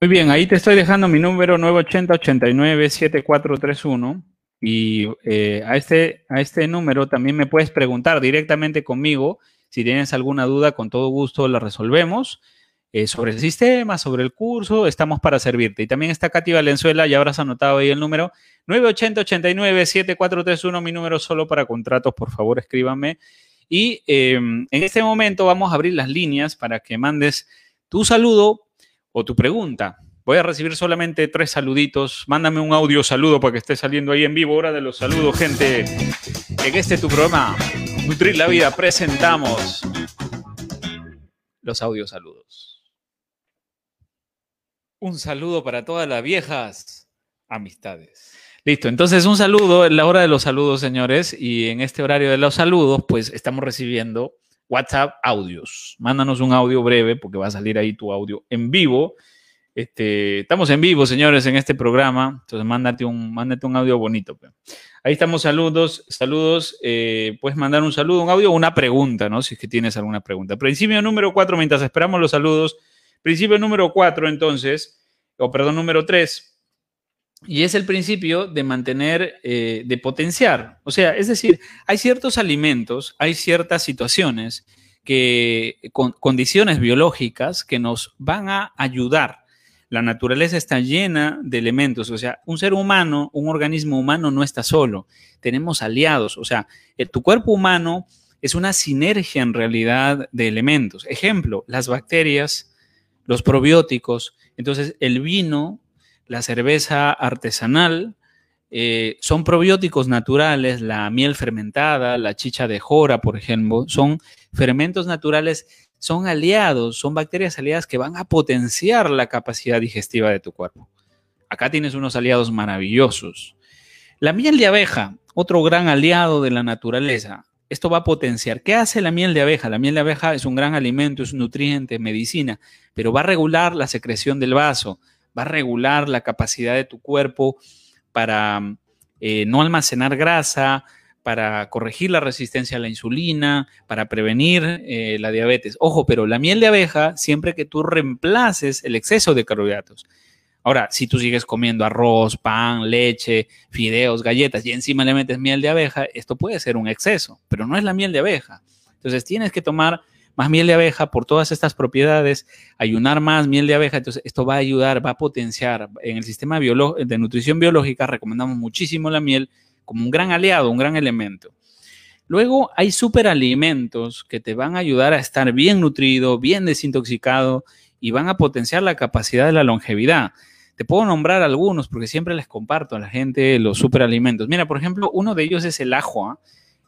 Muy bien, ahí te estoy dejando mi número 980-89-7431 y eh, a, este, a este número también me puedes preguntar directamente conmigo. Si tienes alguna duda, con todo gusto la resolvemos. Eh, sobre el sistema, sobre el curso, estamos para servirte. Y también está Katy Valenzuela, ya habrás anotado ahí el número 980-89-7431, mi número solo para contratos, por favor escríbanme. Y em, en este momento vamos a abrir las líneas para que mandes tu saludo o tu pregunta. Voy a recibir solamente tres saluditos. Mándame un audio saludo para que esté saliendo ahí en vivo. Hora de los saludos, gente. En este tu programa, Nutrir la Vida, presentamos los audio saludos. Un saludo para todas las viejas amistades. Listo, entonces un saludo, en la hora de los saludos, señores, y en este horario de los saludos, pues estamos recibiendo WhatsApp audios. Mándanos un audio breve porque va a salir ahí tu audio en vivo. Este, estamos en vivo, señores, en este programa. Entonces, mándate un, mándate un audio bonito. Ahí estamos, saludos, saludos. Eh, puedes mandar un saludo, un audio o una pregunta, ¿no? Si es que tienes alguna pregunta. Principio número cuatro, mientras esperamos los saludos. Principio número cuatro, entonces, o perdón, número tres. Y es el principio de mantener, eh, de potenciar. O sea, es decir, hay ciertos alimentos, hay ciertas situaciones, que, con, condiciones biológicas que nos van a ayudar. La naturaleza está llena de elementos. O sea, un ser humano, un organismo humano no está solo. Tenemos aliados. O sea, eh, tu cuerpo humano es una sinergia en realidad de elementos. Ejemplo, las bacterias, los probióticos. Entonces, el vino la cerveza artesanal, eh, son probióticos naturales, la miel fermentada, la chicha de jora, por ejemplo, son fermentos naturales, son aliados, son bacterias aliadas que van a potenciar la capacidad digestiva de tu cuerpo. Acá tienes unos aliados maravillosos. La miel de abeja, otro gran aliado de la naturaleza. Esto va a potenciar. ¿Qué hace la miel de abeja? La miel de abeja es un gran alimento, es un nutriente, medicina, pero va a regular la secreción del vaso, va a regular la capacidad de tu cuerpo para eh, no almacenar grasa, para corregir la resistencia a la insulina, para prevenir eh, la diabetes. Ojo, pero la miel de abeja, siempre que tú reemplaces el exceso de carbohidratos. Ahora, si tú sigues comiendo arroz, pan, leche, fideos, galletas y encima le metes miel de abeja, esto puede ser un exceso, pero no es la miel de abeja. Entonces tienes que tomar más miel de abeja por todas estas propiedades, ayunar más miel de abeja, entonces esto va a ayudar, va a potenciar. En el sistema de nutrición biológica recomendamos muchísimo la miel como un gran aliado, un gran elemento. Luego hay superalimentos que te van a ayudar a estar bien nutrido, bien desintoxicado y van a potenciar la capacidad de la longevidad. Te puedo nombrar algunos porque siempre les comparto a la gente los superalimentos. Mira, por ejemplo, uno de ellos es el ajo. ¿ah?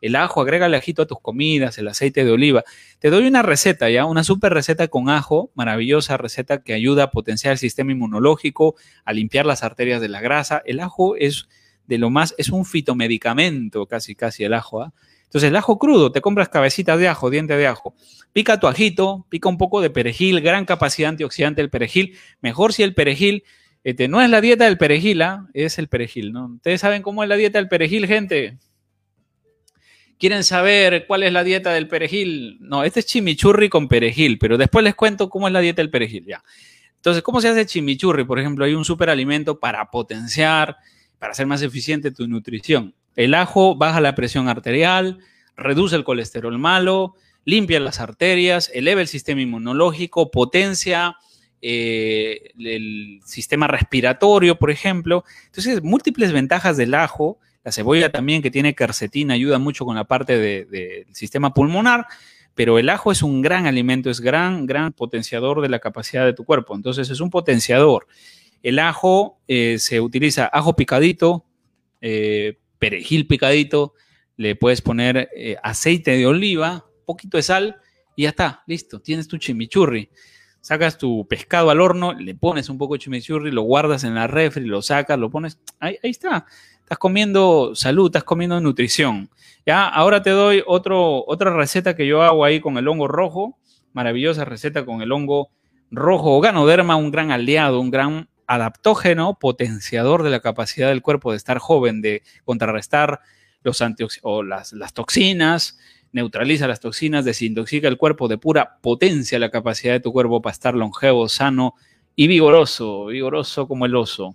El ajo, agrega el ajito a tus comidas, el aceite de oliva. Te doy una receta, ¿ya? Una super receta con ajo, maravillosa receta que ayuda a potenciar el sistema inmunológico, a limpiar las arterias de la grasa. El ajo es de lo más, es un fitomedicamento casi, casi el ajo, ¿ah? Entonces, el ajo crudo, te compras cabecitas de ajo, diente de ajo. Pica tu ajito, pica un poco de perejil, gran capacidad antioxidante del perejil. Mejor si el perejil, este, no es la dieta del perejil, ¿ah? es el perejil, ¿no? ¿Ustedes saben cómo es la dieta del perejil, gente? ¿Quieren saber cuál es la dieta del perejil? No, este es chimichurri con perejil, pero después les cuento cómo es la dieta del perejil, ya. Entonces, ¿cómo se hace chimichurri? Por ejemplo, hay un superalimento para potenciar, para hacer más eficiente tu nutrición. El ajo baja la presión arterial, reduce el colesterol malo, limpia las arterias, eleva el sistema inmunológico, potencia eh, el sistema respiratorio, por ejemplo. Entonces, múltiples ventajas del ajo. La cebolla también, que tiene quercetina, ayuda mucho con la parte del sistema pulmonar, pero el ajo es un gran alimento, es gran, gran potenciador de la capacidad de tu cuerpo. Entonces, es un potenciador. El ajo eh, se utiliza ajo picadito, eh, perejil picadito, le puedes poner aceite de oliva, poquito de sal y ya está, listo, tienes tu chimichurri sacas tu pescado al horno, le pones un poco de chimichurri, lo guardas en la refri, lo sacas, lo pones, ahí, está. Estás comiendo salud, estás comiendo nutrición. Ya, ahora te doy otro, otra receta que yo hago ahí con el hongo rojo, maravillosa receta con el hongo rojo ganoderma, un gran aliado, un gran adaptógeno, potenciador de la capacidad del cuerpo de estar joven, de contrarrestar los o las, las toxinas, neutraliza las toxinas, desintoxica el cuerpo, de pura potencia la capacidad de tu cuerpo para estar longevo, sano y vigoroso, vigoroso como el oso.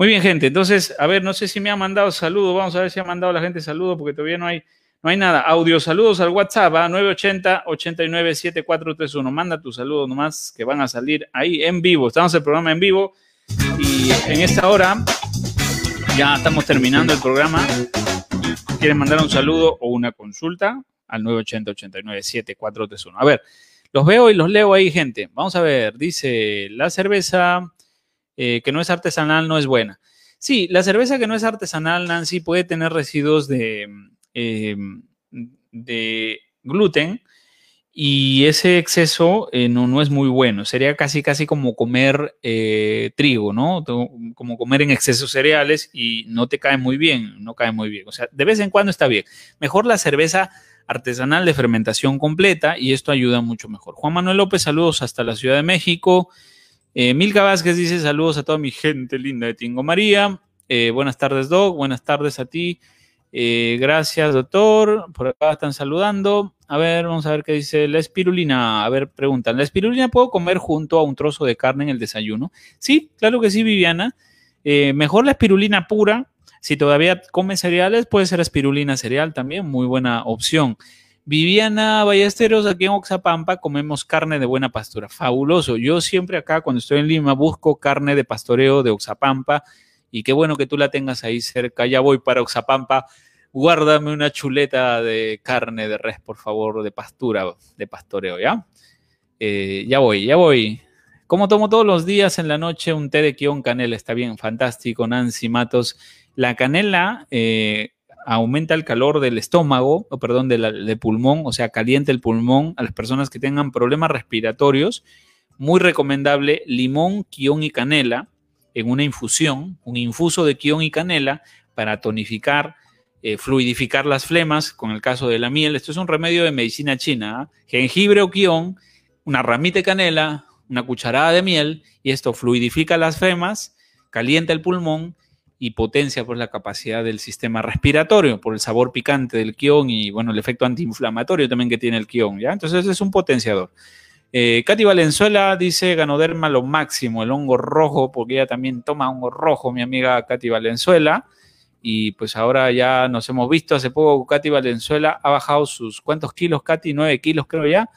Muy bien, gente. Entonces, a ver, no sé si me ha mandado saludos. Vamos a ver si ha mandado la gente saludos porque todavía no hay, no hay nada. Audio saludos al WhatsApp a 980-897431. Manda tu saludo nomás que van a salir ahí en vivo. Estamos en el programa en vivo y en esta hora ya estamos terminando el programa. ¿Quieren mandar un saludo o una consulta? al 980-89-7431. A ver, los veo y los leo ahí, gente. Vamos a ver, dice, la cerveza eh, que no es artesanal no es buena. Sí, la cerveza que no es artesanal, Nancy, puede tener residuos de, eh, de gluten y ese exceso eh, no, no, es muy bueno. Sería casi, casi como comer trigo, ¿no? Como comer en exceso cereales y no te cae muy bien, no cae muy bien. O sea, de vez en cuando está bien. Mejor la cerveza artesanal de fermentación completa y esto ayuda mucho mejor. Juan Manuel López, saludos hasta la Ciudad de México. Eh, Milka Vázquez dice saludos a toda mi gente linda de Tingo María. Eh, buenas tardes, Doc. Buenas tardes a ti. Eh, gracias, doctor. Por acá están saludando. A ver, vamos a ver qué dice la espirulina. A ver, preguntan, ¿la espirulina puedo comer junto a un trozo de carne en el desayuno? Sí, claro que sí, Viviana. mejor la espirulina pura, si todavía come cereales, puede ser espirulina cereal también, muy buena opción. Viviana Ballesteros, aquí en Oxapampa comemos carne de buena pastura. Fabuloso. Yo siempre acá, cuando estoy en Lima, busco carne de pastoreo de Oxapampa. Y qué bueno que tú la tengas ahí cerca. Ya voy para Oxapampa. Guárdame una chuleta de carne de res, por favor, de pastura, de pastoreo, ¿ya? Eh, ya voy, ya voy. Como tomo todos los días en la noche un té de kion canela, está bien, fantástico, Nancy Matos. La canela eh, aumenta el calor del estómago, o perdón, del pulmón, o sea, calienta el pulmón a las personas que tengan problemas respiratorios. Muy recomendable limón, quión y canela en una infusión, un infuso de quión y canela para tonificar, eh, fluidificar las flemas, con el caso de la miel. Esto es un remedio de medicina china. ¿ah? Jengibre o quión, una ramita de canela, una cucharada de miel, y esto fluidifica las flemas, calienta el pulmón y potencia pues, la capacidad del sistema respiratorio por el sabor picante del quión y bueno, el efecto antiinflamatorio también que tiene el quión, ¿ya? Entonces es un potenciador. Eh, Katy Valenzuela dice ganoderma lo máximo, el hongo rojo, porque ella también toma hongo rojo, mi amiga Katy Valenzuela. Y pues ahora ya nos hemos visto hace poco, Katy Valenzuela ha bajado sus, ¿cuántos kilos, Katy? Nueve kilos creo ya.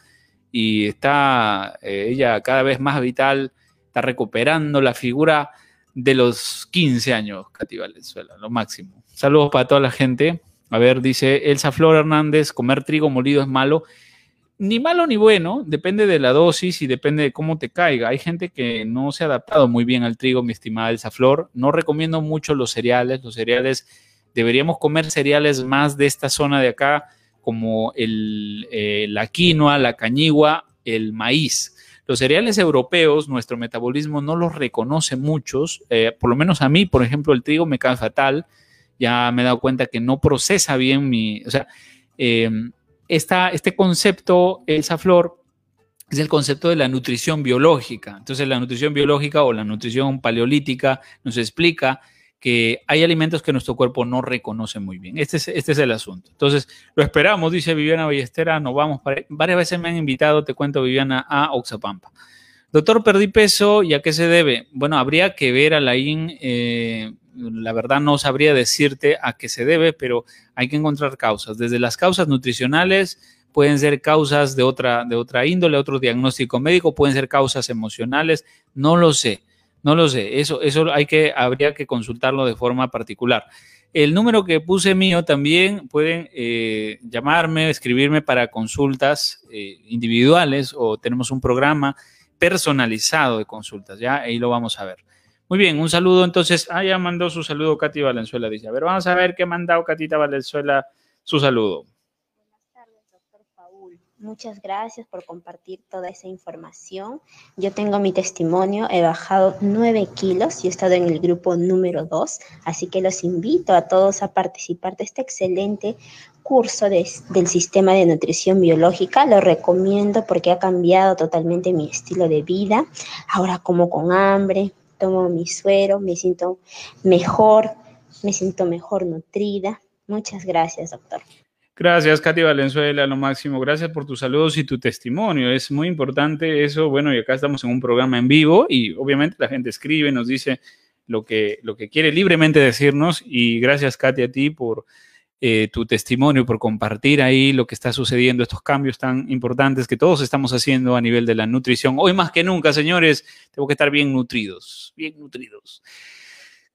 Y está eh, ella cada vez más vital, está recuperando la figura de los 15 años, Katy Valenzuela, lo máximo. Saludos para toda la gente. A ver, dice Elsa Flor Hernández, comer trigo molido es malo. Ni malo ni bueno, depende de la dosis y depende de cómo te caiga. Hay gente que no se ha adaptado muy bien al trigo, mi estimada Elsa Flor. No recomiendo mucho los cereales. Los cereales, deberíamos comer cereales más de esta zona de acá, como el, eh, la quinoa, la cañigua, el maíz los cereales europeos, nuestro metabolismo no los reconoce muchos, eh, por lo menos a mí, por ejemplo, el trigo me cae fatal, ya me he dado cuenta que no procesa bien mi, o sea, eh, este concepto, Elsa Flor, es el concepto de la nutrición biológica. Entonces, la nutrición biológica o la nutrición paleolítica nos explica que hay alimentos que nuestro cuerpo no reconoce muy bien. Este es, este es el asunto. Entonces, lo esperamos, dice Viviana Ballestera, nos vamos. Para, varias veces me han invitado, te cuento, Viviana, a Oxapampa. Doctor, perdí peso, ¿y a qué se debe? Bueno, habría que ver, Alain, eh, la verdad no sabría decirte a qué se debe, pero hay que encontrar causas. Desde las causas nutricionales pueden ser causas de otra, de otra índole, otro diagnóstico médico, pueden ser causas emocionales, no lo sé, no lo sé. Eso, eso hay que, habría que consultarlo de forma particular. El número que puse mío también pueden eh, llamarme, escribirme para consultas eh, individuales o tenemos un programa personalizado de consultas, ¿ya? Ahí lo vamos a ver. Muy bien, un saludo entonces. Ah, ya mandó su saludo Katy Valenzuela, dice. A ver, vamos a ver qué ha mandado Katita Valenzuela su saludo. Muchas gracias por compartir toda esa información. Yo tengo mi testimonio, he bajado 9 kilos y he estado en el grupo número 2, así que los invito a todos a participar de este excelente curso del sistema de nutrición biológica. Lo recomiendo porque ha cambiado totalmente mi estilo de vida. Ahora como con hambre, tomo mi suero, me siento mejor, me siento mejor nutrida. Muchas gracias, doctor. Gracias, Katy Valenzuela, lo máximo. Gracias por tus saludos y tu testimonio. Es muy importante eso. Bueno, y acá estamos en un programa en vivo y obviamente la gente escribe, nos dice lo que, lo que quiere libremente decirnos. Y gracias, Katy, a ti por eh, tu testimonio, por compartir ahí lo que está sucediendo, estos cambios tan importantes que todos estamos haciendo a nivel de la nutrición. Hoy más que nunca, señores, tengo que estar bien nutridos, bien nutridos.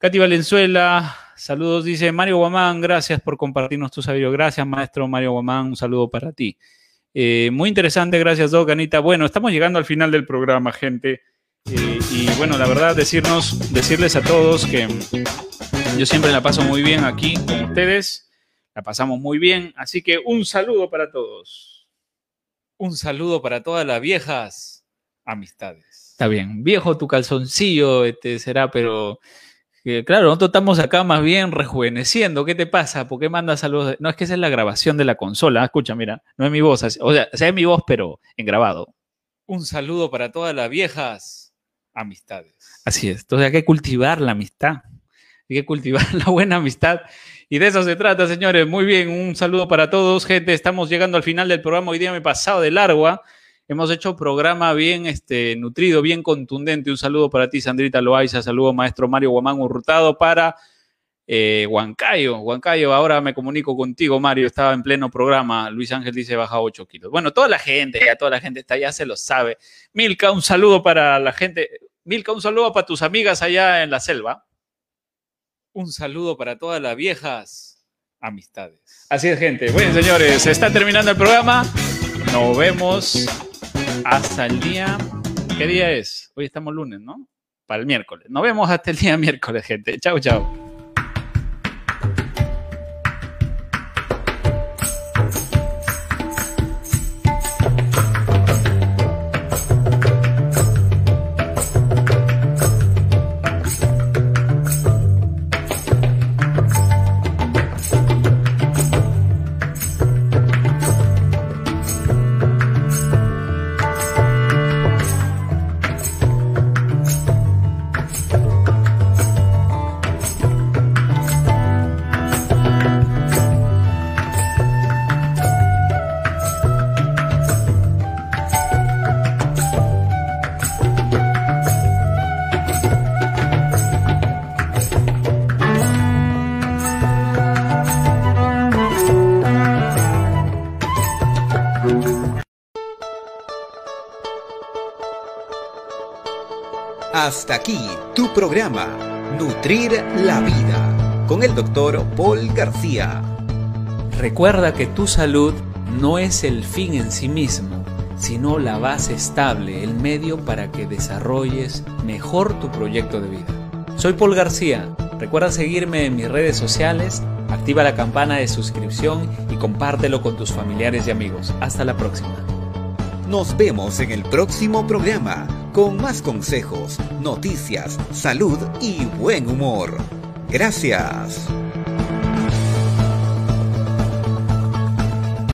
Katy Valenzuela, saludos, dice Mario Guamán, gracias por compartirnos tu sabiduría. Gracias, maestro Mario Guamán, un saludo para ti. Eh, muy interesante, gracias, Doc, Anita. Bueno, estamos llegando al final del programa, gente. Eh, y bueno, la verdad, decirnos, decirles a todos que yo siempre la paso muy bien aquí con ustedes. La pasamos muy bien. Así que un saludo para todos. Un saludo para todas las viejas amistades. Está bien, viejo tu calzoncillo este será, pero claro, nosotros estamos acá más bien rejuveneciendo. ¿Qué te pasa? ¿Por qué mandas saludos? No, es que esa es la grabación de la consola. Escucha, mira, no es mi voz. O sea, es mi voz, pero en grabado. Un saludo para todas las viejas amistades. Así es. Entonces hay que cultivar la amistad. Hay que cultivar [laughs] la buena amistad. Y de eso se trata, señores. Muy bien, un saludo para todos, gente. Estamos llegando al final del programa. Hoy día me he pasado de largo. ¿ah? Hemos hecho programa bien este, nutrido, bien contundente. Un saludo para ti, Sandrita Loaiza. Saludo, maestro Mario Guamán Hurtado, para eh, Huancayo. Huancayo, ahora me comunico contigo, Mario. Estaba en pleno programa. Luis Ángel dice baja 8 kilos. Bueno, toda la gente, ya toda la gente está, ya se lo sabe. Milka, un saludo para la gente. Milka, un saludo para tus amigas allá en la selva. Un saludo para todas las viejas amistades. Así es, gente. Bueno, señores, se está terminando el programa. Nos vemos hasta el día. ¿Qué día es? Hoy estamos lunes, ¿no? Para el miércoles. Nos vemos hasta el día [laughs] miércoles, gente. Chau, chau. Programa, Nutrir la Vida, con el doctor Paul García. Recuerda que tu salud no es el fin en sí mismo, sino la base estable, el medio para que desarrolles mejor tu proyecto de vida. Soy Paul García. Recuerda seguirme en mis redes sociales, activa la campana de suscripción y compártelo con tus familiares y amigos. Hasta la próxima. Nos vemos en el próximo programa con más consejos, noticias, salud y buen humor. Gracias.